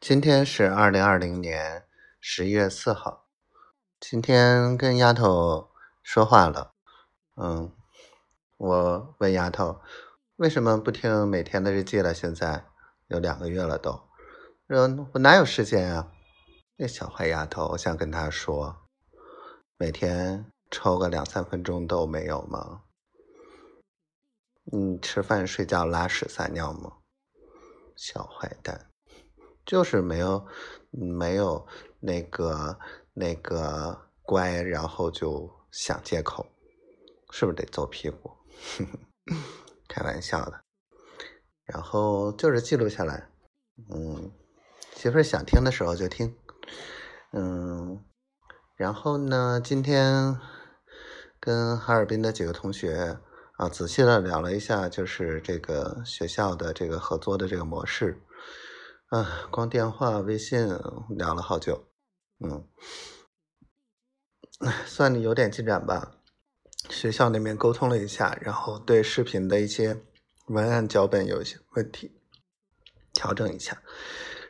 今天是二零二零年十一月四号。今天跟丫头说话了，嗯，我问丫头为什么不听每天的日记了？现在有两个月了都，说我哪有时间啊？那小坏丫头，我想跟她说，每天抽个两三分钟都没有吗？你吃饭、睡觉、拉屎、撒尿吗？小坏蛋，就是没有没有那个那个乖，然后就想借口，是不是得揍屁股？开玩笑的，然后就是记录下来，嗯，媳妇儿想听的时候就听，嗯，然后呢，今天跟哈尔滨的几个同学。啊，仔细的聊了一下，就是这个学校的这个合作的这个模式，啊，光电话、微信聊了好久，嗯，算你有点进展吧。学校那边沟通了一下，然后对视频的一些文案脚本有一些问题，调整一下，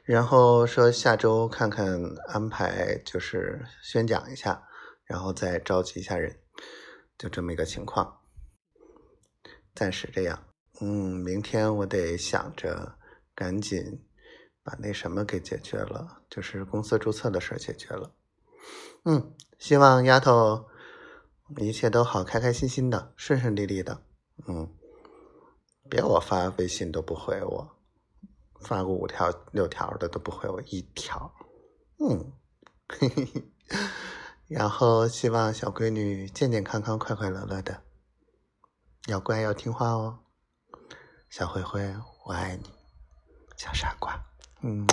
然后说下周看看安排，就是宣讲一下，然后再召集一下人，就这么一个情况。暂时这样，嗯，明天我得想着赶紧把那什么给解决了，就是公司注册的事解决了。嗯，希望丫头一切都好，开开心心的，顺顺利利的。嗯，别我发微信都不回我，发个五条六条的都不回我一条。嗯，嘿嘿嘿。然后希望小闺女健健康康、快快乐乐的。要乖，要听话哦，小灰灰，我爱你，小傻瓜，嗯